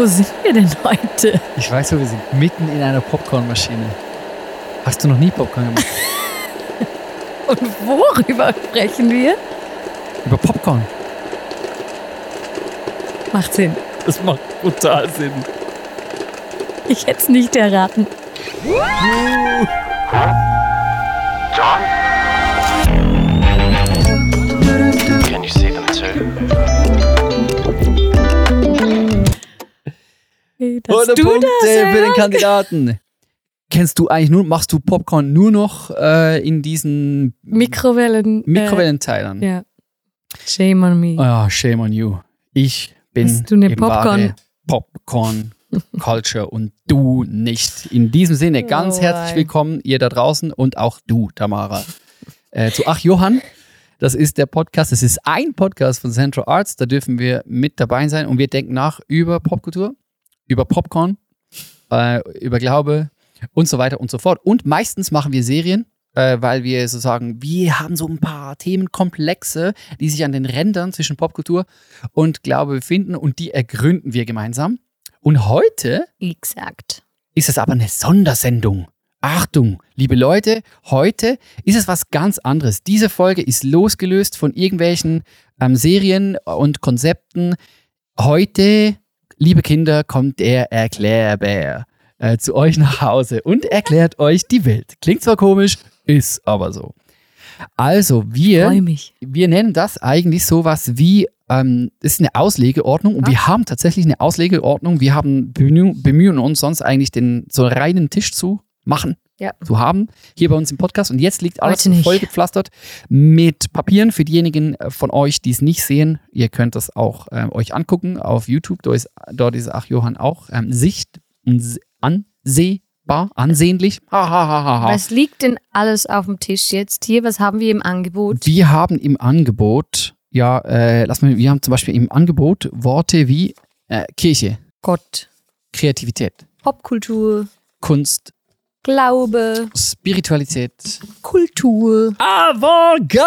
Wo sind wir denn heute? Ich weiß, wo wir sind. Mitten in einer Popcornmaschine. Hast du noch nie Popcorn gemacht? Und worüber sprechen wir? Über Popcorn. Macht Sinn. Das macht total Sinn. Ich hätte es nicht erraten. John? Hey, dass 100 du Punkte für den. Kandidaten. Kennst du eigentlich nur, machst du Popcorn nur noch äh, in diesen Mikrowellen. Mikrowellenteilern? Äh, ja. Shame on me. Ah, shame on you. Ich bin Bist du eine Popcorn? Popcorn Culture und du nicht. In diesem Sinne ganz Oh, herzlich willkommen ihr da draußen und auch du, Tamara. Äh, zu Ach Johann. Das ist der Podcast. Das ist ein Podcast von Central Arts. Da dürfen wir mit dabei sein und wir denken nach über Popkultur, über Popcorn, äh, über Glaube und so weiter und so fort. Und meistens machen wir Serien, äh, weil wir so sagen, wir haben so ein paar Themenkomplexe, die sich an den Rändern zwischen Popkultur und Glaube befinden und die ergründen wir gemeinsam. Und heute Exakt. ist es aber eine Sondersendung. Achtung, liebe Leute, heute ist es was ganz anderes. Diese Folge ist losgelöst von irgendwelchen ähm, Serien und Konzepten. Heute, liebe Kinder, kommt der Erklärbär äh, zu euch nach Hause und erklärt euch die Welt. Klingt zwar komisch, ist aber so. Also, wir wir nennen das eigentlich sowas wie, ähm, ist eine Auslegeordnung und wir haben tatsächlich eine Auslegeordnung. Wir haben bemühen, bemühen uns sonst eigentlich den so einen reinen Tisch zu machen, Ja. zu haben, hier bei uns im Podcast. Und jetzt liegt alles Heute nicht. voll gepflastert mit Papieren für diejenigen äh, von euch, die es nicht sehen. Ihr könnt das auch ähm, euch angucken auf YouTube. Dort ist, dort ist Ach Johann auch ähm, sicht ansehbar, ansehnlich. Ha, ha, ha, ha, ha. Was liegt denn alles auf dem Tisch jetzt hier? Was haben wir im Angebot? Wir haben im Angebot, ja, äh, lass mal, wir haben zum Beispiel im Angebot Worte wie äh, Kirche, Gott, Kreativität, Popkultur, Kunst, Glaube, Spiritualität, Kultur. Avantgarde.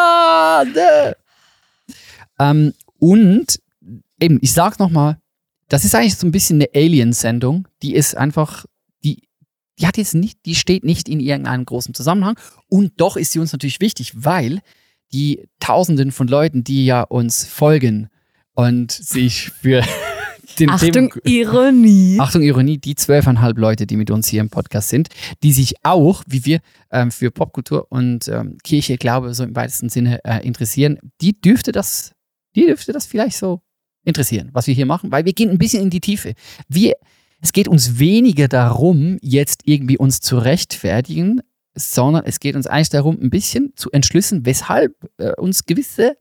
Ähm, und eben, ich sag's nochmal, das ist eigentlich so ein bisschen eine Alien-Sendung. Die ist einfach, die, die hat jetzt nicht, die steht nicht in irgendeinem großen Zusammenhang. Und doch ist sie uns natürlich wichtig, weil die Tausenden von Leuten, die ja uns folgen und sich für den Achtung, Themen- Ironie. Achtung, Ironie, die zwölfeinhalb Leute, die mit uns hier im Podcast sind, die sich auch, wie wir, ähm, für Popkultur und ähm, Kirche, Glaube so im weitesten Sinne äh, interessieren, die dürfte das, die dürfte das vielleicht so interessieren, was wir hier machen, weil wir gehen ein bisschen in die Tiefe. Wir, es geht uns weniger darum, jetzt irgendwie uns zu rechtfertigen, sondern es geht uns eigentlich darum, ein bisschen zu entschlüssen, weshalb äh, uns gewisse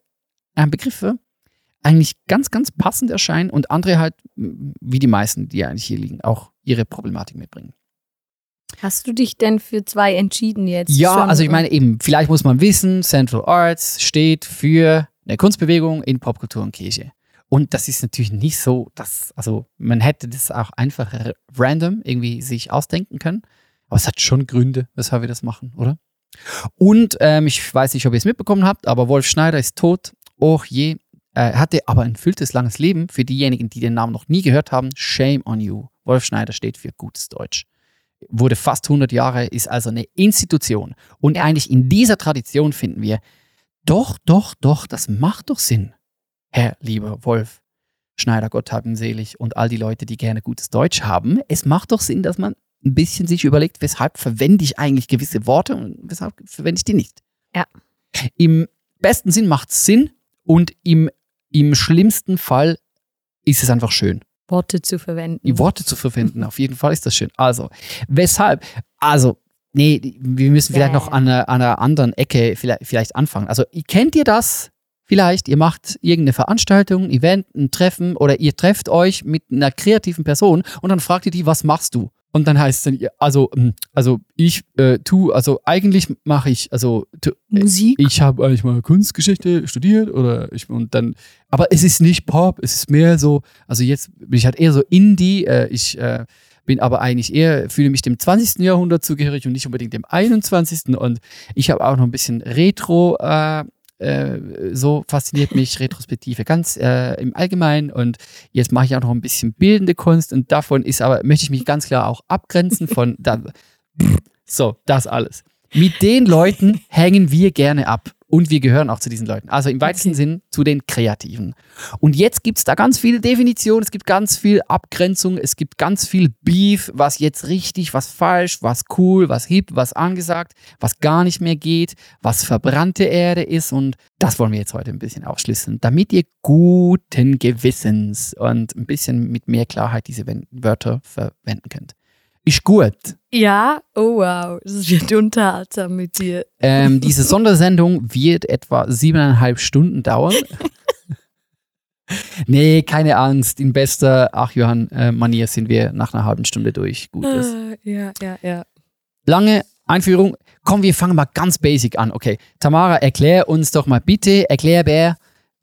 äh, Begriffe eigentlich ganz, ganz passend erscheinen und andere halt, wie die meisten, die eigentlich hier liegen, auch ihre Problematik mitbringen. Hast du dich denn für zwei entschieden jetzt? Ja, schon? also ich meine eben, vielleicht muss man wissen, Central Arts steht für eine Kunstbewegung in Popkultur und Kirche. Und das ist natürlich nicht so, dass, also man hätte das auch einfach random irgendwie sich ausdenken können. Aber es hat schon Gründe, weshalb wir das machen, oder? Und ähm, ich weiß nicht, ob ihr es mitbekommen habt, aber Wolf Schneider ist tot. Och je. Er hatte aber ein fülltes, langes Leben. Für diejenigen, die den Namen noch nie gehört haben, shame on you. Wolf Schneider steht für gutes Deutsch. Wurde fast 100 Jahre, ist also eine Institution. Und eigentlich in dieser Tradition finden wir, doch, doch, doch, das macht doch Sinn. Herr lieber Wolf Schneider, Gott hab ihn selig und all die Leute, die gerne gutes Deutsch haben. Es macht doch Sinn, dass man ein bisschen sich überlegt, weshalb verwende ich eigentlich gewisse Worte und weshalb verwende ich die nicht. Ja. Im besten Sinn macht es Sinn und im, im schlimmsten Fall ist es einfach schön Worte zu verwenden. die Worte zu verwenden. Auf jeden Fall ist das schön. Also, weshalb? Also, nee, wir müssen vielleicht Ja, noch an einer, an einer anderen Ecke vielleicht, vielleicht anfangen. Also, kennt ihr das? Vielleicht, ihr macht irgendeine Veranstaltung, Event, ein Treffen oder ihr trefft euch mit einer kreativen Person und dann fragt ihr die, was machst du? Und dann heißt es dann, also, ähm, also ich äh, tu, also eigentlich mache ich, also tu, Musik. ich habe eigentlich mal Kunstgeschichte studiert oder ich und dann, aber es ist nicht Pop, es ist mehr so, also jetzt bin ich halt eher so Indie, äh, ich äh, bin aber eigentlich eher, fühle mich dem 20. Jahrhundert zugehörig und nicht unbedingt dem 21. Und ich habe auch noch ein bisschen Retro äh, so fasziniert mich Retrospektive ganz äh, im Allgemeinen und jetzt mache ich auch noch ein bisschen bildende Kunst und davon ist aber, möchte ich mich ganz klar auch abgrenzen von, da, so, das alles. Mit den Leuten hängen wir gerne ab. Und wir gehören auch zu diesen Leuten. Also im weitesten Okay. Sinn zu den Kreativen. Und jetzt gibt es da ganz viele Definitionen, es gibt ganz viel Abgrenzung, es gibt ganz viel Beef, was jetzt richtig, was falsch, was cool, was hip, was angesagt, was gar nicht mehr geht, was verbrannte Erde ist. Und das wollen wir jetzt heute ein bisschen aufschlüsseln, damit ihr guten Gewissens und ein bisschen mit mehr Klarheit diese Wörter verwenden könnt. Ist gut. Ja, oh wow, es wird unterhaltsam mit dir. Ähm, diese Sondersendung wird etwa siebeneinhalb Stunden dauern. nee, keine Angst. In bester Ach Johann äh, Manier sind wir nach einer halben Stunde durch. Gut ist. Ah, ja, ja, ja. Lange Einführung. Komm, wir fangen mal ganz basic an. Okay, Tamara, erklär uns doch mal bitte, erklär Bär,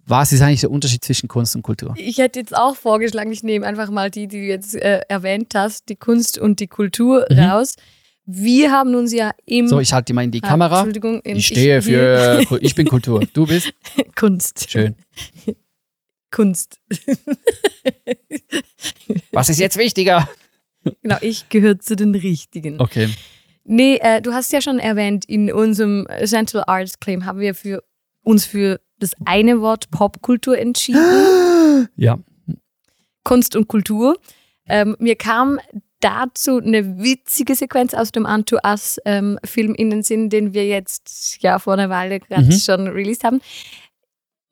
was ist eigentlich der Unterschied zwischen Kunst und Kultur? Ich hätte jetzt auch vorgeschlagen, ich nehme einfach mal die, die du jetzt äh, erwähnt hast, die Kunst und die Kultur Mhm. raus. Wir haben uns ja im So, ich halte mal in die Ah, Kamera. Entschuldigung, im- Ich stehe wir- für, ich bin Kultur. Du bist? Kunst. Schön. Kunst. Was ist jetzt wichtiger? Genau, ich gehöre zu den Richtigen. Okay. Nee, äh, du hast ja schon erwähnt, in unserem Central Arts Claim haben wir für uns für das eine Wort Popkultur entschieden. Ja. Kunst und Kultur. Ähm, mir kam dazu eine witzige Sequenz aus dem Unto Us ähm, Film in den Sinn, den wir jetzt ja vor einer Weile gerade Mhm. schon released haben.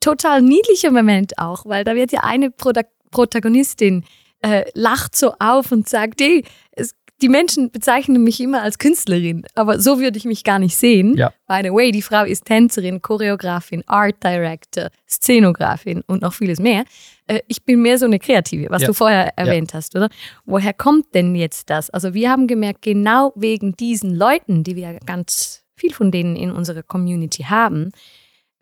Total niedlicher Moment auch, weil da wird ja eine Protagonistin äh, lacht so auf und sagt, hey, es, die Menschen bezeichnen mich immer als Künstlerin, aber so würde ich mich gar nicht sehen. Ja. By the way, die Frau ist Tänzerin, Choreografin, Art Director, Szenografin und noch vieles mehr. Äh, ich bin mehr so eine Kreative, was Ja. du vorher erwähnt hast, oder? Woher kommt denn jetzt das? Also wir haben gemerkt, genau wegen diesen Leuten, die wir ganz viel von denen in unserer Community haben,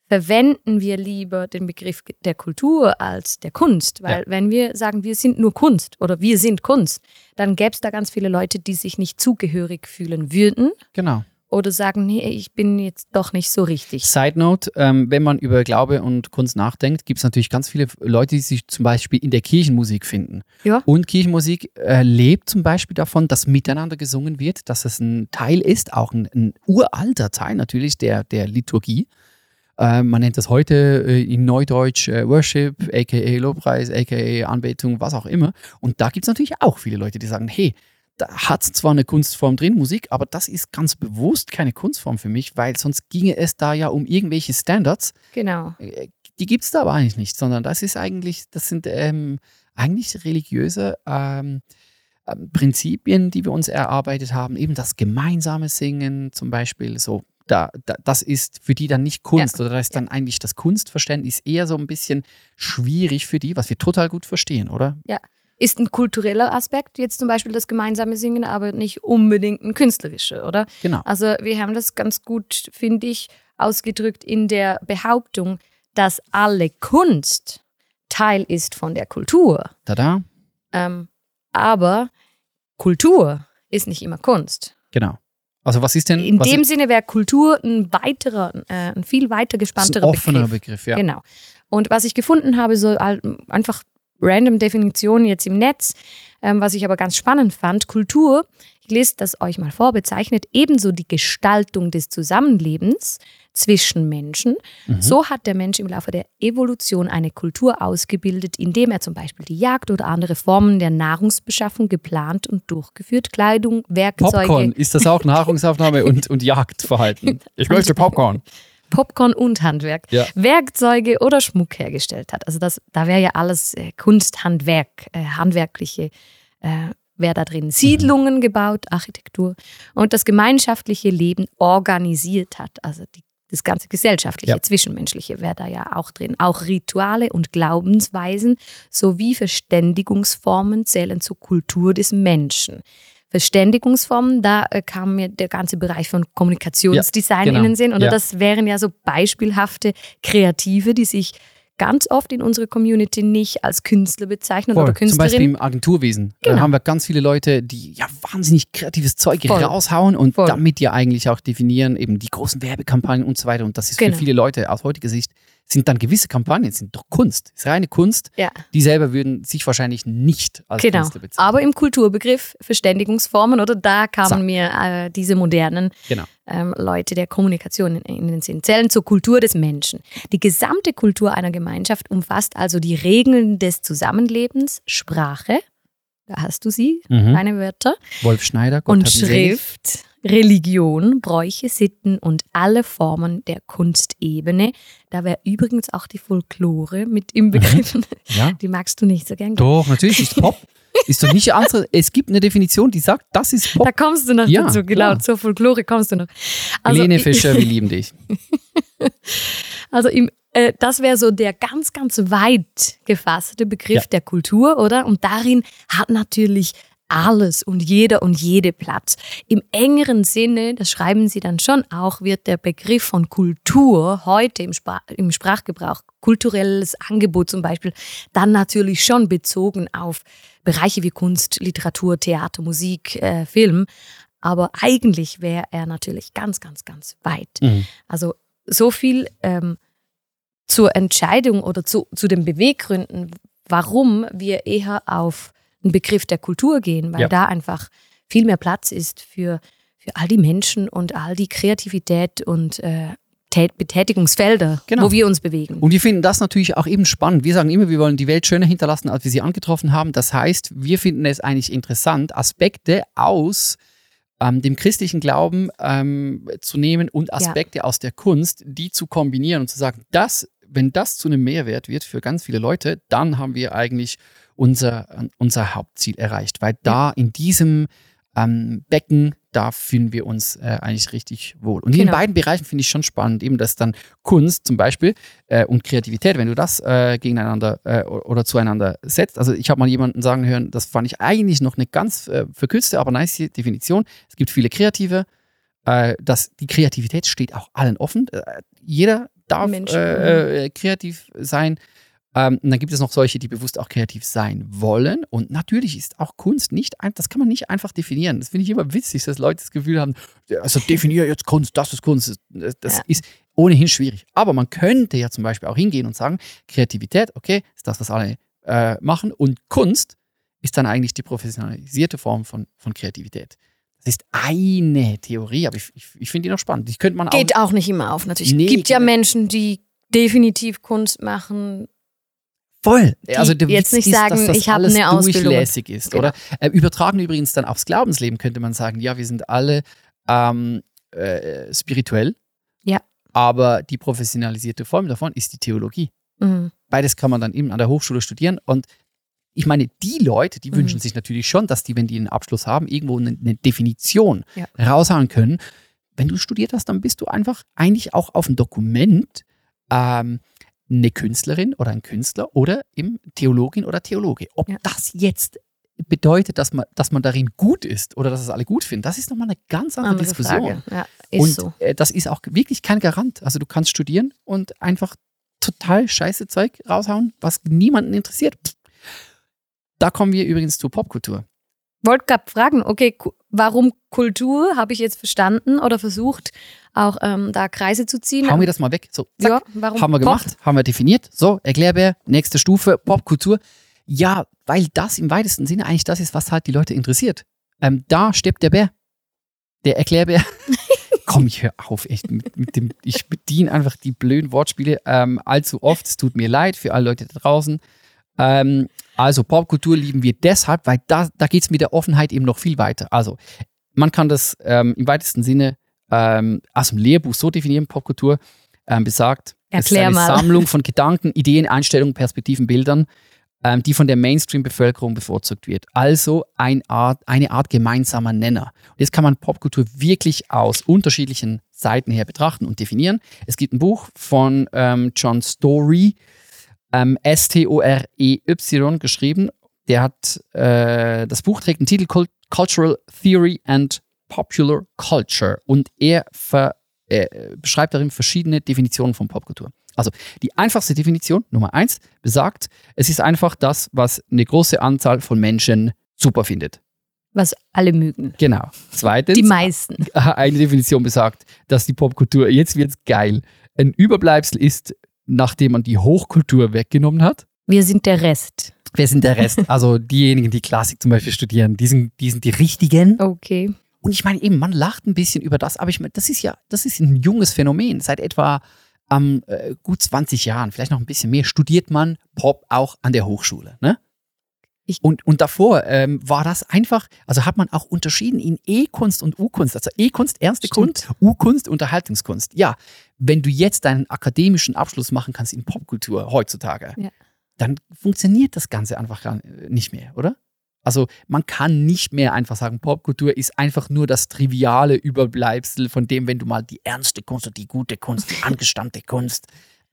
verwenden wir lieber den Begriff der Kultur als der Kunst. Weil Ja. wenn wir sagen, wir sind nur Kunst oder wir sind Kunst, dann gäbe es da ganz viele Leute, die sich nicht zugehörig fühlen würden Genau. oder sagen, nee, ich bin jetzt doch nicht so richtig. Side Note, ähm, wenn man über Glaube und Kunst nachdenkt, gibt es natürlich ganz viele Leute, die sich zum Beispiel in der Kirchenmusik finden. Ja. Und Kirchenmusik äh, lebt zum Beispiel davon, dass miteinander gesungen wird, dass es ein Teil ist, auch ein, ein uralter Teil natürlich der, der Liturgie. Äh, man nennt das heute äh, in Neudeutsch äh, Worship, aka Lobpreis, aka Anbetung, was auch immer. Und da gibt es natürlich auch viele Leute, die sagen, hey, da hat zwar eine Kunstform drin, Musik, aber das ist ganz bewusst keine Kunstform für mich, weil sonst ginge es da ja um irgendwelche Standards. Genau. Die gibt es da aber eigentlich nicht, sondern das ist eigentlich, das sind ähm, eigentlich religiöse ähm, ähm, Prinzipien, die wir uns erarbeitet haben. Eben das gemeinsame Singen zum Beispiel, so. Da, da, das ist für die dann nicht Kunst oder da ist dann eigentlich das Kunstverständnis eher so ein bisschen schwierig für die, was wir total gut verstehen, oder? Ist ein kultureller Aspekt, jetzt zum Beispiel das gemeinsame Singen, aber nicht unbedingt ein künstlerischer, oder? Genau. Also wir haben das ganz gut, finde ich, ausgedrückt in der Behauptung, dass alle Kunst Teil ist von der Kultur. Tada, Ähm, aber Kultur ist nicht immer Kunst. genau. Also was ist denn In dem ist, Sinne wäre Kultur ein weiterer, äh, ein viel weiter ist ein gespannterer offener Begriff. Begriff, ja. Genau. Und was ich gefunden habe, so einfach random Definitionen jetzt im Netz, ähm, was ich aber ganz spannend fand, Kultur, ich lese das euch mal vor, bezeichnet ebenso die Gestaltung des Zusammenlebens zwischen Menschen. Mhm. So hat der Mensch im Laufe der Evolution eine Kultur ausgebildet, indem er zum Beispiel die Jagd oder andere Formen der Nahrungsbeschaffung geplant und durchgeführt, Kleidung, Werkzeuge, Popcorn, ist das auch Nahrungsaufnahme und, und Jagdverhalten? Ich möchte Popcorn. Popcorn und Handwerk, Ja. Werkzeuge oder Schmuck hergestellt hat. Also das, da wäre ja alles äh, Kunst, Handwerk, äh, handwerkliche, äh, wäre da drin. Siedlungen gebaut, Architektur und das gemeinschaftliche Leben organisiert hat. Also die, das ganze gesellschaftliche, Ja. zwischenmenschliche wäre da ja auch drin. Auch Rituale und Glaubensweisen sowie Verständigungsformen zählen zur Kultur des Menschen. Verständigungsformen, da äh, kam mir der ganze Bereich von Kommunikationsdesign Ja, genau. in den Sinn. Und Ja. das wären ja so beispielhafte Kreative, die sich ganz oft in unserer Community nicht als Künstler bezeichnet Voll. oder Zum Beispiel Künstlerin. im Agenturwesen. Genau. Da haben wir ganz viele Leute, die ja wahnsinnig kreatives Zeug Voll. raushauen und Voll. damit ja eigentlich auch definieren, eben die großen Werbekampagnen und so weiter. Und das ist Genau. für viele Leute aus heutiger Sicht, sind dann gewisse Kampagnen, sind doch Kunst. ist reine Kunst. Ja. Die selber würden sich wahrscheinlich nicht als Genau. Künstler bezeichnen. Aber im Kulturbegriff Verständigungsformen oder da kamen So. mir äh, diese modernen Genau. ähm, Leute der Kommunikation in, in den Sinn. Zählen zur Kultur des Menschen. Die gesamte Kultur einer Gemeinschaft umfasst also die Regeln des Zusammenlebens, Sprache, da hast du sie, Mhm. deine Wörter, Wolf Schneider, Gott und. Schrift, Religion, Bräuche, Sitten und alle Formen der Kunstebene. Da wäre übrigens auch die Folklore mit im Begriffen. Ja. Die magst du nicht so gern. Doch, natürlich ist Pop. ist doch nicht andere. Es gibt eine Definition, die sagt, das ist Pop. Da kommst du noch Ja, dazu, genau, klar. zur Folklore kommst du noch. Also, ich- Fischer, wir lieben dich. Also im, äh, das wäre so der ganz, ganz weit gefasste Begriff Ja. der Kultur, oder? Und darin hat natürlich alles und jeder und jede Platz. Im engeren Sinne, das schreiben Sie dann schon auch, wird der Begriff von Kultur heute im, Spra im Sprachgebrauch, kulturelles Angebot zum Beispiel, dann natürlich schon bezogen auf Bereiche wie Kunst, Literatur, Theater, Musik, äh, Film. Aber eigentlich wäre er natürlich ganz, ganz, ganz weit. Mhm. Also so viel ähm, zur Entscheidung oder zu, zu den Beweggründen, warum wir eher auf den Begriff der Kultur gehen, weil Ja. da einfach viel mehr Platz ist für, für all die Menschen und all die Kreativität und äh, Tät- Betätigungsfelder, Genau. wo wir uns bewegen. Und wir finden das natürlich auch eben spannend. Wir sagen immer, wir wollen die Welt schöner hinterlassen, als wir sie angetroffen haben. Das heißt, wir finden es eigentlich interessant, Aspekte aus ähm, dem christlichen Glauben ähm, zu nehmen und Aspekte aus der Kunst, die zu kombinieren und zu sagen, das, wenn das zu einem Mehrwert wird für ganz viele Leute, dann haben wir eigentlich unser, unser Hauptziel erreicht. Weil da in diesem ähm, Becken, da fühlen wir uns äh, eigentlich richtig wohl. Und in Genau. beiden Bereichen finde ich schon spannend, eben dass dann Kunst zum Beispiel äh, und Kreativität, wenn du das äh, gegeneinander äh, oder zueinander setzt. Also ich habe mal jemanden sagen hören, das fand ich eigentlich noch eine ganz äh, verkürzte, aber nice Definition. Es gibt viele Kreative. Äh, dass die Kreativität steht auch allen offen. Jeder darf kreativ sein. Ähm, und dann gibt es noch solche, die bewusst auch kreativ sein wollen. Und natürlich ist auch Kunst nicht, ein, das kann man nicht einfach definieren. Das finde ich immer witzig, dass Leute das Gefühl haben, also definiere jetzt Kunst, das ist Kunst. Das, Ja. ist ohnehin schwierig. Aber man könnte ja zum Beispiel auch hingehen und sagen, Kreativität, okay, ist das, was alle äh, machen. Und Kunst ist dann eigentlich die professionalisierte Form von, von Kreativität. Das ist eine Theorie, aber ich, ich, ich finde die noch spannend. Die könnte man auch Geht auch nicht immer auf, natürlich. Nee, Es gibt ja genau. Menschen, die definitiv Kunst machen. Voll. die Also der jetzt Witz nicht ist, sagen, dass das ich habe alles eine Ausbildung. durchlässig ist, Genau. oder? Äh, übertragen übrigens dann aufs Glaubensleben könnte man sagen, ja, wir sind alle ähm, äh, spirituell. Ja. Aber die professionalisierte Form davon ist die Theologie. Mhm. Beides kann man dann eben an der Hochschule studieren und ich meine, die Leute, die Mhm. wünschen sich natürlich schon, dass die, wenn die einen Abschluss haben, irgendwo eine, eine Definition Ja. raushauen können. Wenn du studiert hast, dann bist du einfach eigentlich auch auf dem Dokument ähm, eine Künstlerin oder ein Künstler oder eben Theologin oder Theologe. Ob Ja. das jetzt bedeutet, dass man, dass man darin gut ist oder dass es alle gut finden, das ist nochmal eine ganz andere, Andere Diskussion. Ja, ist Und so. äh, das ist auch wirklich kein Garant. Also du kannst studieren und einfach total scheiße Zeug raushauen, was niemanden interessiert. Da kommen wir übrigens zur Popkultur. Wollte gerade fragen, okay, warum Kultur, habe ich jetzt verstanden oder versucht, auch ähm, da Kreise zu ziehen. Hauen wir das mal weg. So, zack. ja, warum haben wir Pop? gemacht, haben wir definiert. So, Erklärbär, nächste Stufe, Popkultur. Ja, weil das im weitesten Sinne eigentlich das ist, was halt die Leute interessiert. Ähm, da stirbt der Bär. Der Erklärbär. Komm, ich höre auf, echt. Mit, mit dem, ich bediene einfach die blöden Wortspiele ähm, allzu oft. Es tut mir leid für alle Leute da draußen. Ähm, also, Popkultur lieben wir deshalb, weil da, da geht es mit der Offenheit eben noch viel weiter. Also, man kann das ähm, im weitesten Sinne ähm, aus dem Lehrbuch so definieren, Popkultur ähm, besagt, es ist Erklär eine mal. Sammlung von Gedanken, Ideen, Einstellungen, Perspektiven, Bildern, ähm, die von der Mainstream-Bevölkerung bevorzugt wird. Also ein Art, eine Art gemeinsamer Nenner. Und jetzt kann man Popkultur wirklich aus unterschiedlichen Seiten her betrachten und definieren. Es gibt ein Buch von ähm, John Story, ähm, S-T-O-R-E-Y geschrieben. Der hat, äh, das Buch trägt den Titel Cult Cultural Theory and Popular Culture und er ver, äh, beschreibt darin verschiedene Definitionen von Popkultur. Also die einfachste Definition, Nummer eins, besagt, es ist einfach das, was eine große Anzahl von Menschen super findet. Was alle mögen. Genau. Zweitens, Die meisten. eine Definition besagt, dass die Popkultur, jetzt wird's geil, ein Überbleibsel ist, nachdem man die Hochkultur weggenommen hat. Wir sind der Rest. Wer sind der Rest? Also diejenigen, die Klassik zum Beispiel studieren, die sind die, sind die richtigen. Okay. Und ich meine eben, man lacht ein bisschen über das, aber ich meine, das ist ja, das ist ein junges Phänomen. Seit etwa ähm, äh, gut 20 Jahren, vielleicht noch ein bisschen mehr, studiert man Pop auch an der Hochschule. Ne? Ich- und, und davor ähm, war das einfach, also hat man auch unterschieden in E-Kunst und U-Kunst. Also E-Kunst, ernste Stimmt. Kunst, U-Kunst, Unterhaltungskunst. Ja, wenn du jetzt deinen akademischen Abschluss machen kannst in Popkultur heutzutage, Ja. dann funktioniert das Ganze einfach gar nicht mehr, oder? Also man kann nicht mehr einfach sagen, Popkultur ist einfach nur das triviale Überbleibsel von dem, wenn du mal die ernste Kunst und die gute Kunst, die angestammte Kunst.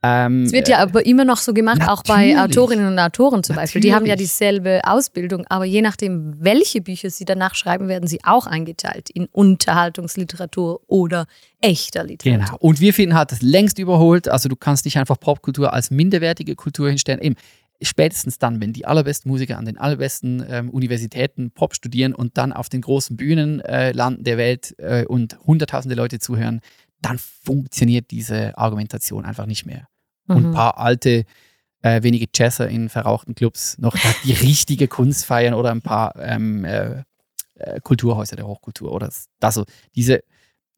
Ähm, Es wird ja aber immer noch so gemacht, auch bei Natürlich. Autorinnen und Autoren zum Beispiel. Die haben ja Natürlich. dieselbe Ausbildung, aber je nachdem, welche Bücher sie danach schreiben, werden sie auch eingeteilt in Unterhaltungsliteratur oder echter Literatur. Genau. Und wir finden, hat das längst überholt. Also du kannst nicht einfach Popkultur als minderwertige Kultur hinstellen. Eben, spätestens dann, wenn die allerbesten Musiker an den allerbesten ähm, Universitäten Pop studieren und dann auf den großen Bühnen äh, landen der Welt äh, und hunderttausende Leute zuhören, dann funktioniert diese Argumentation einfach nicht mehr. Und ein Mhm. paar alte, äh, wenige Jazzer in verrauchten Clubs noch die richtige Kunst feiern oder ein paar ähm, äh, äh, Kulturhäuser der Hochkultur. Oder das, also diese,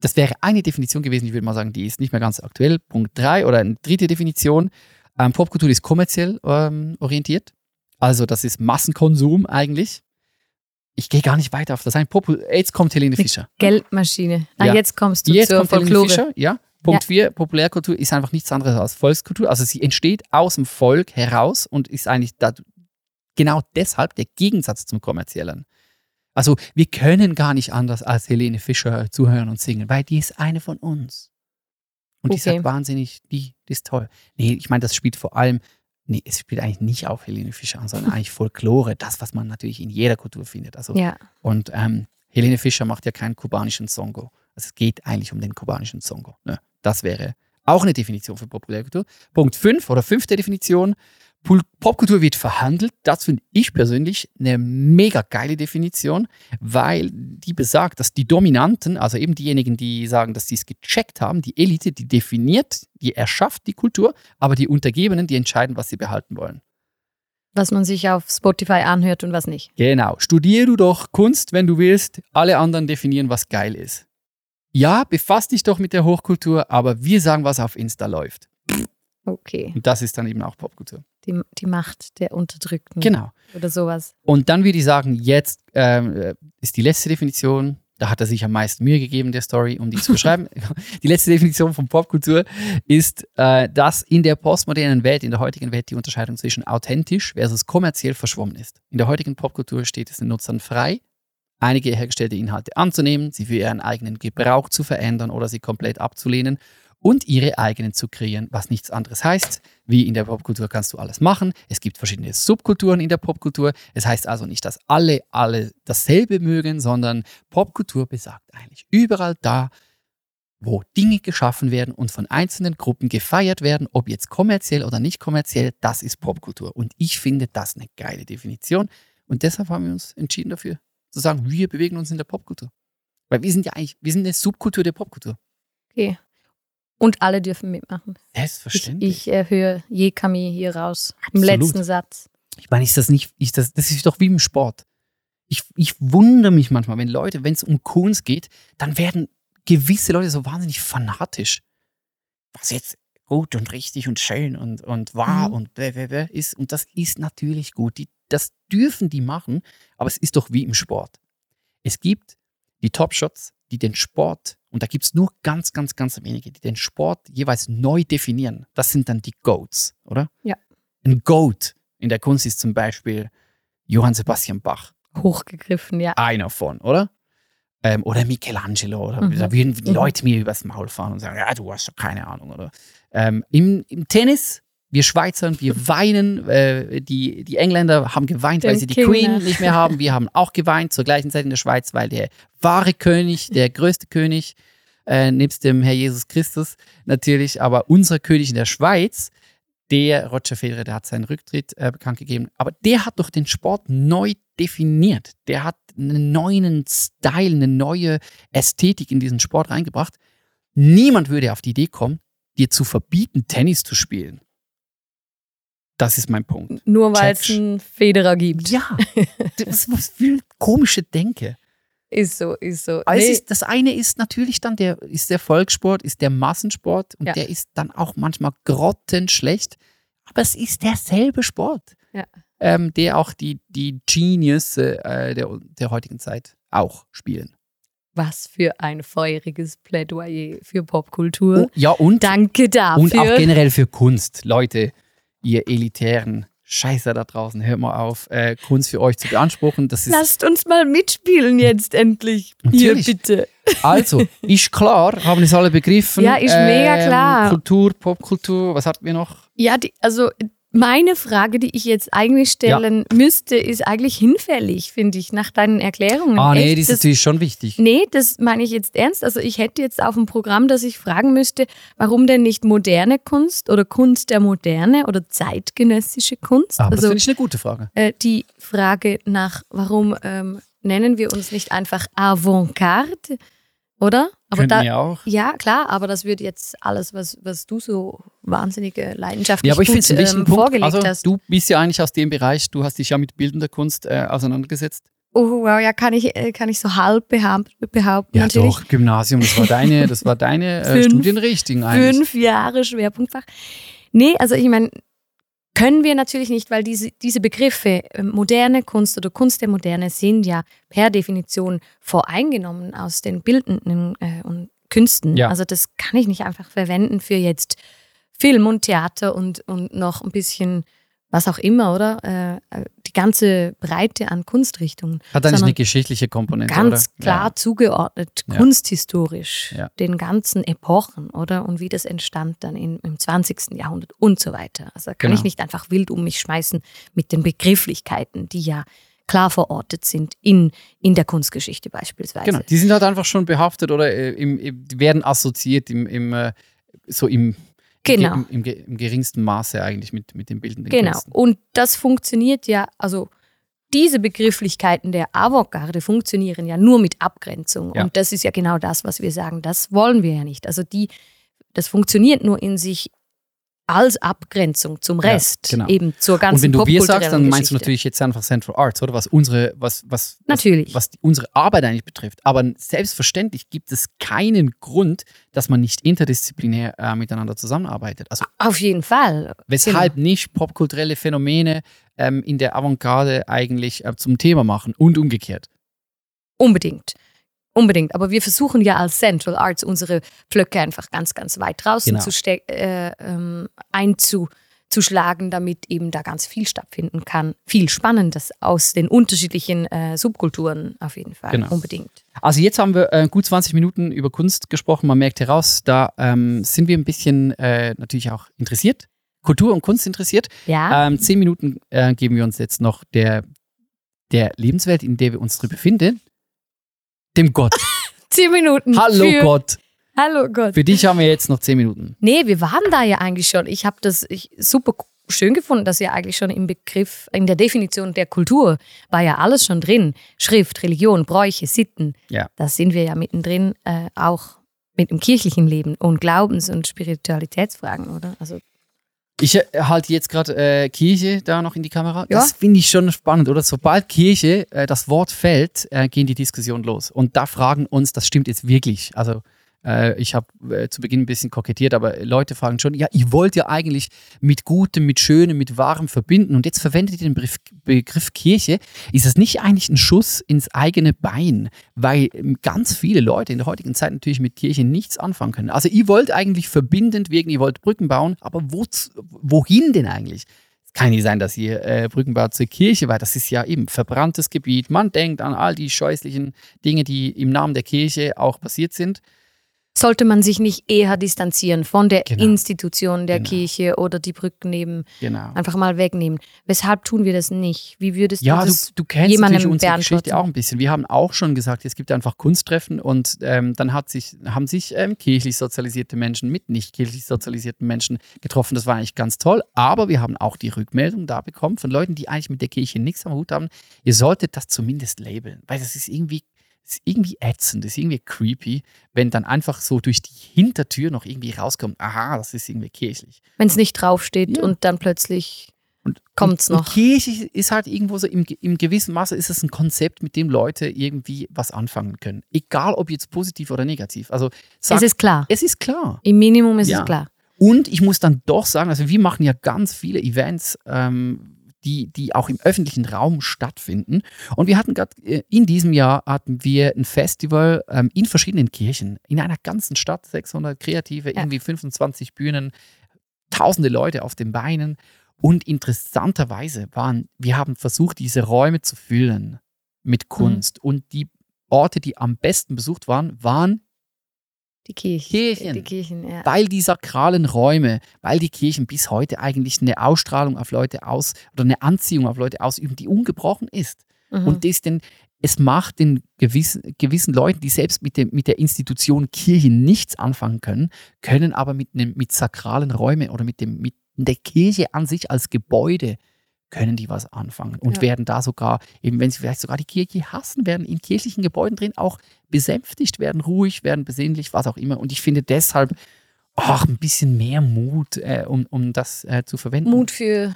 das wäre eine Definition gewesen, ich würde mal sagen, die ist nicht mehr ganz aktuell. Punkt drei oder eine dritte Definition. Ähm, Popkultur ist kommerziell ähm, orientiert. Also das ist Massenkonsum eigentlich. Ich gehe gar nicht weiter auf das ein. Popul Jetzt kommt Helene Fischer. Geldmaschine. Ah, Ja. jetzt kommst du Jetzt zur kommt Helene. Fischer, ja. Punkt 4, Populärkultur ist einfach nichts anderes als Volkskultur. Also sie entsteht aus dem Volk heraus und ist eigentlich da, genau deshalb der Gegensatz zum kommerziellen. Also wir können gar nicht anders als Helene Fischer zuhören und singen, weil die ist eine von uns. Und die Okay. sagt wahnsinnig, die, die ist toll. Nee, ich meine, das spielt vor allem, nee, es spielt eigentlich nicht auf Helene Fischer an, sondern eigentlich Folklore, das, was man natürlich in jeder Kultur findet. Also Ja. und ähm, Helene Fischer macht ja keinen kubanischen Songo. Also es geht eigentlich um den kubanischen Songo. Ne? Das wäre auch eine Definition für Populärkultur. Punkt 5 oder fünfte Definition. Popkultur wird verhandelt. Das finde ich persönlich eine mega geile Definition, weil die besagt, dass die Dominanten, also eben diejenigen, die sagen, dass sie es gecheckt haben, die Elite, die definiert, die erschafft die Kultur, aber die Untergebenen, die entscheiden, was sie behalten wollen. Was man sich auf Spotify anhört und was nicht. Genau. Studier du doch Kunst, wenn du willst. Alle anderen definieren, was geil ist. Ja, befass dich doch mit der Hochkultur, aber wir sagen, was auf Insta läuft. Okay. Und das ist dann eben auch Popkultur. Die, die Macht der Unterdrückten. Genau. Oder sowas. Und dann würde ich sagen, jetzt ähm, äh, ist die letzte Definition, da hat er sich am meisten Mühe gegeben, der Story, um die zu beschreiben. die letzte Definition von Popkultur ist, äh, dass in der postmodernen Welt, in der heutigen Welt, die Unterscheidung zwischen authentisch versus kommerziell verschwommen ist. In der heutigen Popkultur steht es den Nutzern frei, einige hergestellte Inhalte anzunehmen, sie für ihren eigenen Gebrauch zu verändern oder sie komplett abzulehnen und ihre eigenen zu kreieren, was nichts anderes heißt. Wie in der Popkultur kannst du alles machen. Es gibt verschiedene Subkulturen in der Popkultur. Es heißt also nicht, dass alle alle dasselbe mögen, sondern Popkultur besagt eigentlich überall da, wo Dinge geschaffen werden und von einzelnen Gruppen gefeiert werden, ob jetzt kommerziell oder nicht kommerziell, das ist Popkultur. Und ich finde das eine geile Definition. Und deshalb haben wir uns entschieden dafür, zu sagen, wir bewegen uns in der Popkultur. Weil wir sind ja eigentlich, wir sind eine Subkultur der Popkultur. Okay. Und alle dürfen mitmachen. Ich, Selbstverständlich. ich äh, höre Jekami hier raus. Im Absolut. letzten Satz. Ich meine, ist das nicht, ist das, das ist doch wie im Sport. Ich, ich wundere mich manchmal, wenn Leute, wenn es um Kunst geht, dann werden gewisse Leute so wahnsinnig fanatisch. Was jetzt gut und richtig und schön und, und wahr Mhm. und bläh ist. Und das ist natürlich gut. Die, das dürfen die machen, aber es ist doch wie im Sport. Es gibt die Top-Shots, die den Sport, und da gibt es nur ganz, ganz, ganz wenige, die den Sport jeweils neu definieren. Das sind dann die Goats, oder? Ja. Ein Goat in der Kunst ist zum Beispiel Johann Sebastian Bach, Hochgegriffen, ja. einer von, oder? Ähm, oder Michelangelo, oder Mhm. da würden die Mhm. Leute mir übers Maul fahren und sagen, ja, du hast doch keine Ahnung, oder? Ähm, im, Im Tennis, wir Schweizer, wir weinen, äh, die, die Engländer haben geweint, weil Den sie die King, Queen nicht mehr haben. Wir haben auch geweint zur gleichen Zeit in der Schweiz, weil der wahre König, der größte König, äh, nebst dem Herr Jesus Christus natürlich, aber unser König in der Schweiz, der Roger Federer, der hat seinen Rücktritt äh, bekannt gegeben, aber der hat doch den Sport neu definiert. Der hat einen neuen Style, eine neue Ästhetik in diesen Sport reingebracht. Niemand würde auf die Idee kommen, dir zu verbieten, Tennis zu spielen. Das ist mein Punkt. Nur weil es einen Federer gibt. Ja, das was für eine komische Denke. Ist so, ist so. Nee, ist, das eine ist natürlich dann der, ist der Volkssport, ist der Massensport und Ja. der ist dann auch manchmal grottenschlecht. Aber es ist derselbe Sport, Ja. ähm, der auch die, die Genius äh, der, der heutigen Zeit auch spielen. was für ein feuriges Plädoyer für Popkultur. Oh, ja, und, Danke dafür. und auch generell für Kunst. Leute, ihr elitären Scheißer da draußen, hört mal auf, äh, Kunst für euch zu beanspruchen. Das ist Lasst uns mal mitspielen jetzt endlich. Natürlich. Hier bitte. Also, ist klar, haben es alle begriffen. Ja, ist mega klar. Kultur, Popkultur, was hatten wir noch? Ja, die, also meine Frage, die ich jetzt eigentlich stellen müsste, ist eigentlich hinfällig, finde ich, nach deinen Erklärungen. Ah, nee, Echt, die ist das, natürlich schon wichtig. Nee, das meine ich jetzt ernst. Also ich hätte jetzt auf dem Programm, dass ich fragen müsste, warum denn nicht moderne Kunst oder Kunst der Moderne oder zeitgenössische Kunst? Aber das also finde ich eine gute Frage. äh, die Frage nach, warum ähm, nennen wir uns nicht einfach Avantgarde, oder? Aber Könnten da, wir auch. ja, klar, aber das wird jetzt alles, was, was du so wahnsinnige leidenschaftlich Ja, aber ich finde gut, ähm, Punkt. vorgelegt Also, hast. du bist ja eigentlich aus dem Bereich, du hast dich ja mit bildender Kunst äh, auseinandergesetzt. Oh, wow, ja, kann ich, äh, kann ich so halb behaupt, behaupten, natürlich. doch, Gymnasium, das war deine, das war deine äh, Fünf- Studienrichtung eigentlich. Fünf Jahre Schwerpunktfach. Nee, also ich meine, können wir natürlich nicht, weil diese, diese Begriffe äh, moderne Kunst oder Kunst der Moderne sind ja per Definition voreingenommen aus den bildenden äh, und Künsten. Ja. Also das kann ich nicht einfach verwenden für jetzt Film und Theater und, und noch ein bisschen was auch immer, oder? Äh, die ganze Breite an Kunstrichtungen. Hat eigentlich eine geschichtliche Komponente, ganz oder? klar Ja. zugeordnet, kunsthistorisch, Ja. den ganzen Epochen, oder? Und wie das entstand dann in, im 20. Jahrhundert und so weiter. Also da kann Genau. ich nicht einfach wild um mich schmeißen mit den Begrifflichkeiten, die ja klar verortet sind in, in der Kunstgeschichte beispielsweise. Genau, die sind halt einfach schon behaftet oder äh, im, werden assoziiert im, im äh, so im, Genau. im, im, im geringsten Maße eigentlich mit, mit den bildenden Genau. Künsten. Und das funktioniert ja, also diese Begrifflichkeiten der Avantgarde funktionieren ja nur mit Abgrenzung. Ja. Und das ist ja genau das, was wir sagen. Das wollen wir ja nicht. Also die, das funktioniert nur in sich als Abgrenzung zum Ja, Rest, genau. eben zur ganzen Und wenn du wir sagst, dann meinst du natürlich jetzt einfach Central Arts, oder? Was unsere, was, was, Natürlich. was, was die, unsere Arbeit eigentlich betrifft. Aber selbstverständlich gibt es keinen Grund, dass man nicht interdisziplinär äh, miteinander zusammenarbeitet. Also Auf jeden Fall. weshalb nicht popkulturelle Phänomene ähm, in der Avantgarde eigentlich äh, zum Thema machen und umgekehrt. Unbedingt. Unbedingt. Aber wir versuchen ja als Central Arts unsere Pflöcke einfach ganz, ganz weit draußen Genau. zu äh, ähm, einzuschlagen, damit eben da ganz viel stattfinden kann. Viel Spannendes aus den unterschiedlichen äh, Subkulturen auf jeden Fall. Genau. Unbedingt. Also jetzt haben wir äh, gut 20 Minuten über Kunst gesprochen. Man merkt heraus, da ähm, sind wir ein bisschen äh, natürlich auch interessiert. Kultur und Kunst interessiert. Ja. Ähm, zehn Minuten äh, geben wir uns jetzt noch der, der Lebenswelt, in der wir uns drin befinden. Dem Gott. Zehn Minuten. Hallo für, Gott. Hallo Gott. Für dich haben wir jetzt noch zehn Minuten. Nee, wir waren da ja eigentlich schon. Ich habe das ich, super schön gefunden, dass ja eigentlich schon im Begriff, in der Definition der Kultur war ja alles schon drin. Schrift, Religion, Bräuche, Sitten. Ja. Da sind wir ja mittendrin äh, auch mit dem kirchlichen Leben und Glaubens- und Spiritualitätsfragen, oder? Also Ich äh, halte jetzt gerade äh, Kirche da noch in die Kamera. Ja. Das finde ich schon spannend, oder? Sobald Kirche äh, das Wort fällt, äh, gehen die Diskussionen los. Und da fragen uns, das stimmt jetzt wirklich. Also äh, ich habe äh, zu Beginn ein bisschen kokettiert, aber Leute fragen schon, ja, ihr wollt ja eigentlich mit Gutem, mit Schönem, mit Wahrem verbinden und jetzt verwendet ihr den Begriff, Begriff Kirche. Ist das nicht eigentlich ein Schuss ins eigene Bein? Weil ähm, ganz viele Leute in der heutigen Zeit natürlich mit Kirche nichts anfangen können. Also ihr wollt eigentlich verbindend wirken, ihr wollt Brücken bauen, aber wozu, wohin denn eigentlich? Es kann nicht sein, dass ihr äh, Brücken baut zur Kirche, weil das ist ja eben verbranntes Gebiet. Man denkt an all die scheußlichen Dinge, die im Namen der Kirche auch passiert sind. Sollte man sich nicht eher distanzieren von der Genau. Institution der Genau. Kirche oder die Brücken neben Genau. einfach mal wegnehmen? Weshalb tun wir das nicht? Wie würdest Ja, du du, das du kennst jemandem unsere? Geschichte auch ein bisschen. Wir haben auch schon gesagt, es gibt einfach Kunsttreffen und ähm, dann hat sich, haben sich ähm, kirchlich sozialisierte Menschen mit nicht kirchlich sozialisierten Menschen getroffen. Das war eigentlich ganz toll. Aber wir haben auch die Rückmeldung da bekommen von Leuten, die eigentlich mit der Kirche nichts am Hut haben. Ihr solltet das zumindest labeln, weil das ist irgendwie, ist irgendwie ätzend, ist irgendwie creepy, wenn dann einfach so durch die Hintertür noch irgendwie rauskommt, aha, das ist irgendwie kirchlich. Wenn es nicht draufsteht Ja. und dann plötzlich Und, Kommt's und, noch. Und Kirche ist halt irgendwo so, im, im gewissen Maße ist es ein Konzept, mit dem Leute irgendwie was anfangen können. Egal ob jetzt positiv oder negativ. Also sag, es ist klar. es ist klar. Im Minimum ist Ja. es klar. Und ich muss dann doch sagen, also wir machen ja ganz viele Events, ähm, die, die auch im öffentlichen Raum stattfinden. Und wir hatten gerade äh, in diesem Jahr hatten wir ein Festival ähm, in verschiedenen Kirchen, in einer ganzen Stadt, 600 Kreative, Ja. irgendwie 25 Bühnen, tausende Leute auf den Beinen. Und interessanterweise waren, wir haben versucht, diese Räume zu füllen mit Kunst. Und die Orte, die am besten besucht waren, waren Die Kirche. Kirchen. Die Kirchen, ja. weil die sakralen Räume, weil die Kirchen bis heute eigentlich eine Ausstrahlung auf Leute aus oder eine Anziehung auf Leute ausüben, die ungebrochen ist. Mhm. Und das denn, es macht den gewissen, gewissen Leuten, die selbst mit, dem, mit der Institution Kirche nichts anfangen können, können aber mit, einem, mit sakralen Räumen oder mit, dem, mit der Kirche an sich als Gebäude können die was anfangen und Ja. werden da sogar, eben wenn sie vielleicht sogar die Kirche hassen, werden in kirchlichen Gebäuden drin auch besänftigt, werden ruhig, werden besinnlich, was auch immer. Und ich finde deshalb ach, ein bisschen mehr Mut, äh, um, um das äh, zu verwenden. Mut für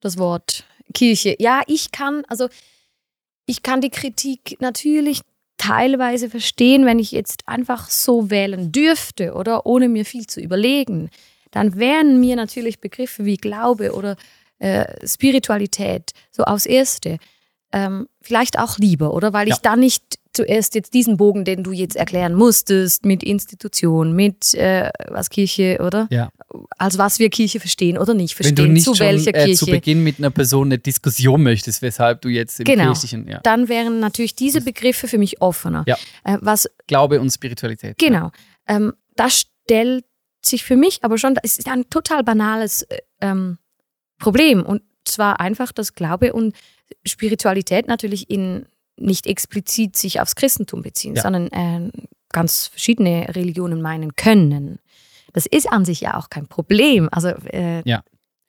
das Wort Kirche. Ja, ich kann, also ich kann die Kritik natürlich teilweise verstehen, wenn ich jetzt einfach so wählen dürfte oder ohne mir viel zu überlegen. Dann wären mir natürlich Begriffe wie Glaube oder äh, Spiritualität so aufs Erste ähm, vielleicht auch lieber, oder? Weil Ja. ich dann nicht zuerst jetzt diesen Bogen, den du jetzt erklären musstest, mit Institution, mit äh, was Kirche, oder? Ja. als was wir Kirche verstehen oder nicht Wenn verstehen, du nicht zu schon welcher äh, Kirche. zu Beginn mit einer Person eine Diskussion möchtest, weshalb du jetzt im Genau. kirchlichen ja, dann wären natürlich diese Begriffe für mich offener. Ja. Äh, was Glaube und Spiritualität. genau, ähm, das stellt sich für mich aber schon, es ist ein total banales äh, ähm, Problem und zwar einfach, dass Glaube und Spiritualität natürlich in nicht explizit sich aufs Christentum beziehen, Ja. sondern äh, ganz verschiedene Religionen meinen können. Das ist an sich ja auch kein Problem. Also äh, Ja.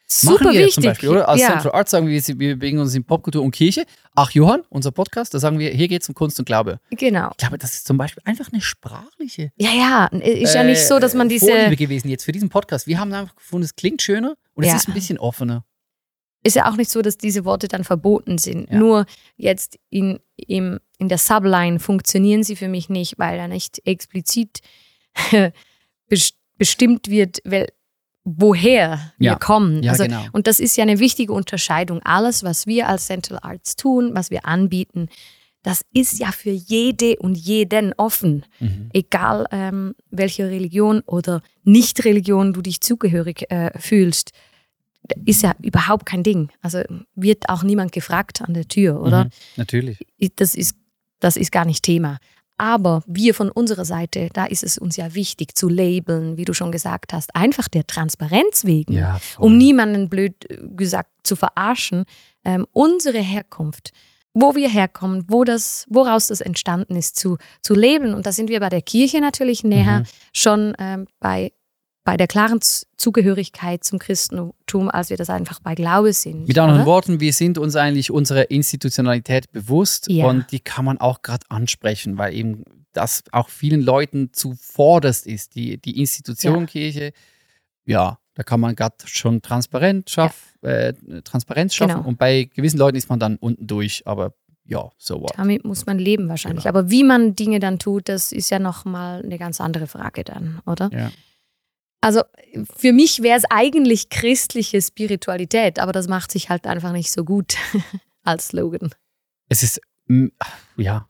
super Machen wir wichtig. zum Beispiel, oder? Als ja. Central Arts sagen wir, wir bewegen uns in Popkultur und Kirche. Ach, Johann, unser Podcast, da sagen wir, hier geht es um Kunst und Glaube. Genau. Ich glaube, das ist zum Beispiel einfach eine sprachliche Ja, ja, ist ja nicht so, dass man äh, diese. Vorliebe gewesen jetzt für diesen Podcast. Wir haben einfach gefunden, es klingt schöner und Ja. es ist ein bisschen offener. Ist ja auch nicht so, dass diese Worte dann verboten sind. Ja. Nur jetzt in, im, in der Subline funktionieren sie für mich nicht, weil da nicht explizit bes- bestimmt wird, wel, woher wir Ja. kommen. Ja, also, genau. Und das ist ja eine wichtige Unterscheidung. Alles, was wir als Central Arts tun, was wir anbieten, das ist ja für jede und jeden offen. Mhm. egal ähm, welche Religion oder Nicht-Religion du dich zugehörig äh, fühlst, ist ja überhaupt kein Ding. Also wird auch niemand gefragt an der Tür, oder? Mhm. Natürlich. Das, ist, das ist gar nicht Thema. Aber wir von unserer Seite, da ist es uns ja wichtig zu labeln, wie du schon gesagt hast, einfach der Transparenz wegen Ja, um niemanden blöd äh, gesagt zu verarschen, ähm, unsere Herkunft, wo wir herkommen, wo das, woraus das entstanden ist, zu, zu leben. Und da sind wir bei der Kirche natürlich näher, Mhm. schon ähm, bei, bei der klaren Zugehörigkeit zum Christentum, als wir das einfach bei Glaube sind. Mit anderen oder? Worten, wir sind uns eigentlich unserer Institutionalität bewusst Ja. und die kann man auch gerade ansprechen, weil eben das auch vielen Leuten zuvorderst ist. Die, die Institution Ja. Kirche, ja, da kann man gerade schon transparent schaff, äh, Transparenz schaffen Genau. und bei gewissen Leuten ist man dann unten durch, aber ja, so what. Damit muss man leben wahrscheinlich. Genau. Aber wie man Dinge dann tut, das ist ja nochmal eine ganz andere Frage dann, oder? Ja. Also für mich wäre es eigentlich christliche Spiritualität, aber das macht sich halt einfach nicht so gut als Slogan. Es ist, ja,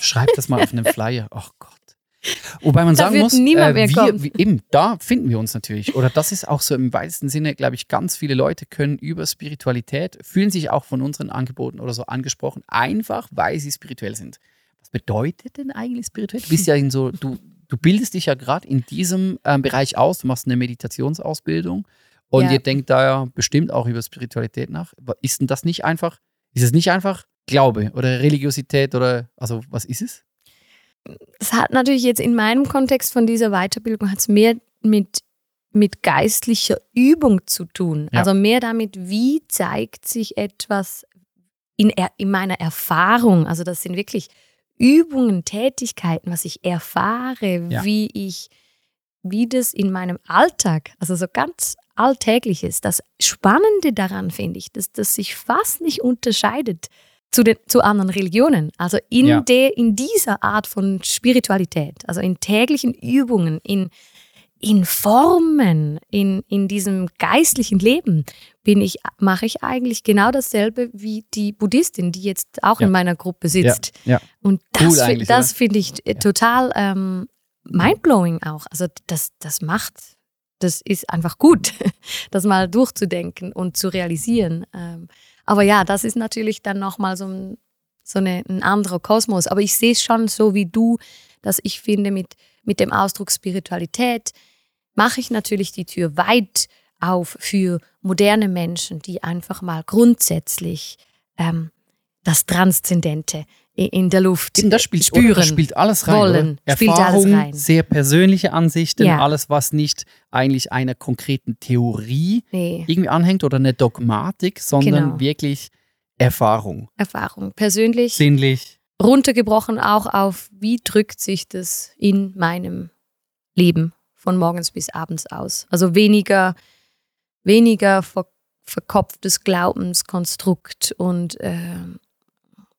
schreib das mal auf einen Flyer. Ach Gott. Wobei man Da sagen muss, niemand mehr wir, wir- eben, da finden wir uns natürlich. Oder das ist auch so im weitesten Sinne, glaube ich, ganz viele Leute können über Spiritualität, fühlen sich auch von unseren Angeboten oder so angesprochen, einfach weil sie spirituell sind. Was bedeutet denn eigentlich spirituell? Du bist ja in so, du, du bildest dich ja gerade in diesem ähm, Bereich aus, du machst eine Meditationsausbildung und Ja. ihr denkt da ja bestimmt auch über Spiritualität nach. Aber Ist denn das nicht einfach, ist es nicht einfach Glaube oder Religiosität oder, also was ist es? Es hat natürlich jetzt in meinem Kontext von dieser Weiterbildung hat's mehr mit, mit geistlicher Übung zu tun. Ja. Also mehr damit, wie zeigt sich etwas in, in meiner Erfahrung. Also das sind wirklich Übungen, Tätigkeiten, was ich erfahre, Ja. wie ich, wie das in meinem Alltag, also so ganz alltäglich ist. Das Spannende daran finde ich, dass das sich fast nicht unterscheidet zu, den, zu anderen Religionen. Also in, Ja. der, in dieser Art von Spiritualität, also in täglichen Übungen, in, in Formen, in, in diesem geistlichen Leben, bin ich, mache ich eigentlich genau dasselbe wie die Buddhistin, die jetzt auch Ja. in meiner Gruppe sitzt. Ja. Und Cool das, eigentlich, das finde ich total ähm, mindblowing auch. Also das, das macht, das ist einfach gut, das mal durchzudenken und zu realisieren. Aber ja, das ist natürlich dann nochmal so, ein, so eine, ein anderer Kosmos. Aber ich sehe es schon so wie du, dass ich finde, mit, mit dem Ausdruck Spiritualität mache ich natürlich die Tür weit auf für moderne Menschen, die einfach mal grundsätzlich ähm, das Transzendente in der Luft Eben, das spielt, spüren. Das spielt alles rein. wollen. Erfahrung, rein. sehr persönliche Ansichten, Ja. alles, was nicht eigentlich einer konkreten Theorie nee, irgendwie anhängt oder eine Dogmatik, sondern Genau. wirklich Erfahrung. Erfahrung. Persönlich Sinnlich. runtergebrochen auch auf, wie drückt sich das in meinem Leben von morgens bis abends aus. Also weniger, weniger ver verkopftes Glaubenskonstrukt und äh,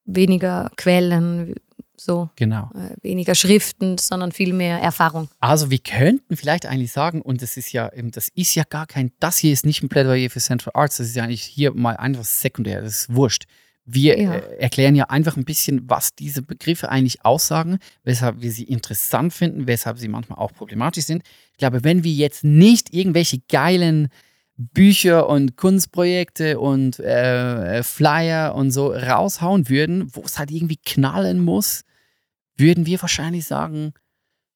weniger Quellen, so Genau. äh, weniger Schriften, sondern viel mehr Erfahrung. Also wir könnten vielleicht eigentlich sagen, und das ist ja, eben, das ist ja gar kein, das hier ist nicht ein Plädoyer für Central Arts, das ist ja eigentlich hier mal einfach sekundär, das ist wurscht. Wir Ja. äh, erklären ja einfach ein bisschen, was diese Begriffe eigentlich aussagen, weshalb wir sie interessant finden, weshalb sie manchmal auch problematisch sind. Ich glaube, wenn wir jetzt nicht irgendwelche geilen Bücher und Kunstprojekte und äh, äh, Flyer und so raushauen würden, wo es halt irgendwie knallen muss, würden wir wahrscheinlich sagen,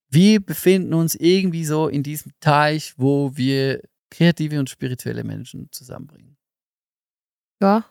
wir befinden uns irgendwie so in diesem Teich, wo wir kreative und spirituelle Menschen zusammenbringen. Ja,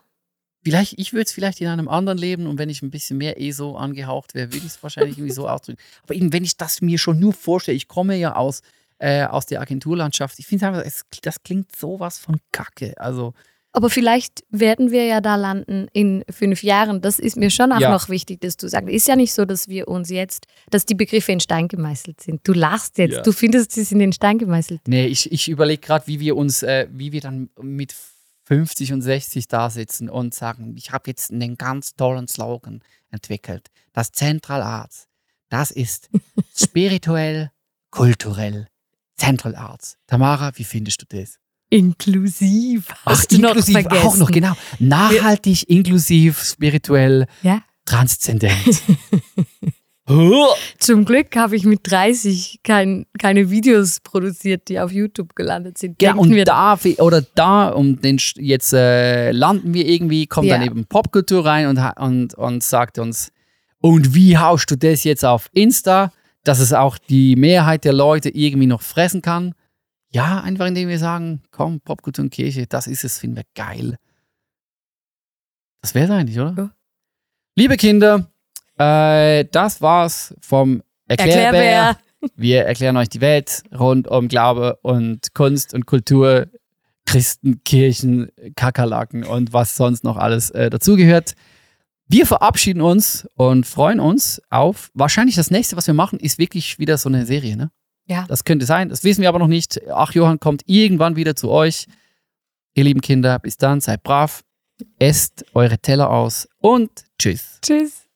Vielleicht, ich würde es vielleicht in einem anderen leben und wenn ich ein bisschen mehr eh so angehaucht wäre, würde ich es wahrscheinlich irgendwie so ausdrücken. Aber eben, wenn ich das mir schon nur vorstelle, ich komme ja aus, äh, aus der Agenturlandschaft, ich finde einfach, es, das klingt sowas von Kacke. Also, aber vielleicht werden wir ja da landen in fünf Jahren. Das ist mir schon auch Ja. noch wichtig, dass du sagst. Ist ja nicht so, dass wir uns jetzt, dass die Begriffe in Stein gemeißelt sind. Du lachst jetzt, Ja. du findest, sie sind in Stein gemeißelt. nee, ich, ich überlege gerade, wie wir uns, äh, wie wir dann mit 50 und 60 da sitzen und sagen, ich habe jetzt einen ganz tollen Slogan entwickelt. Das Central Arts, das ist spirituell, kulturell, Central Arts. Tamara, wie findest du das? Inklusiv. Hast du noch inklusiv vergessen? auch noch, genau. Nachhaltig, inklusiv, spirituell, Ja. transzendent. Zum Glück habe ich mit 30 kein, keine Videos produziert, die auf YouTube gelandet sind. Ja, und wir- da, oder da, um den, jetzt äh, landen wir irgendwie, kommt Ja. dann eben Popkultur rein und, und, und sagt uns, und wie haust du das jetzt auf Insta, dass es auch die Mehrheit der Leute irgendwie noch fressen kann? Ja, einfach indem wir sagen, komm, Popkultur und Kirche, das ist es, finden wir geil. Das wäre es eigentlich, oder? Ja. Liebe Kinder, äh, das war's vom Erklärbär. Erklärbär. Wir erklären euch die Welt rund um Glaube und Kunst und Kultur, Christen, Kirchen, Kakerlaken und was sonst noch alles äh, dazugehört. Wir verabschieden uns und freuen uns auf. Wahrscheinlich das nächste, was wir machen, ist wirklich wieder so eine Serie, ne? Ja. Das könnte sein. Das wissen wir aber noch nicht. Ach, Johann kommt irgendwann wieder zu euch. Ihr lieben Kinder, bis dann, seid brav, esst eure Teller aus und tschüss. Tschüss.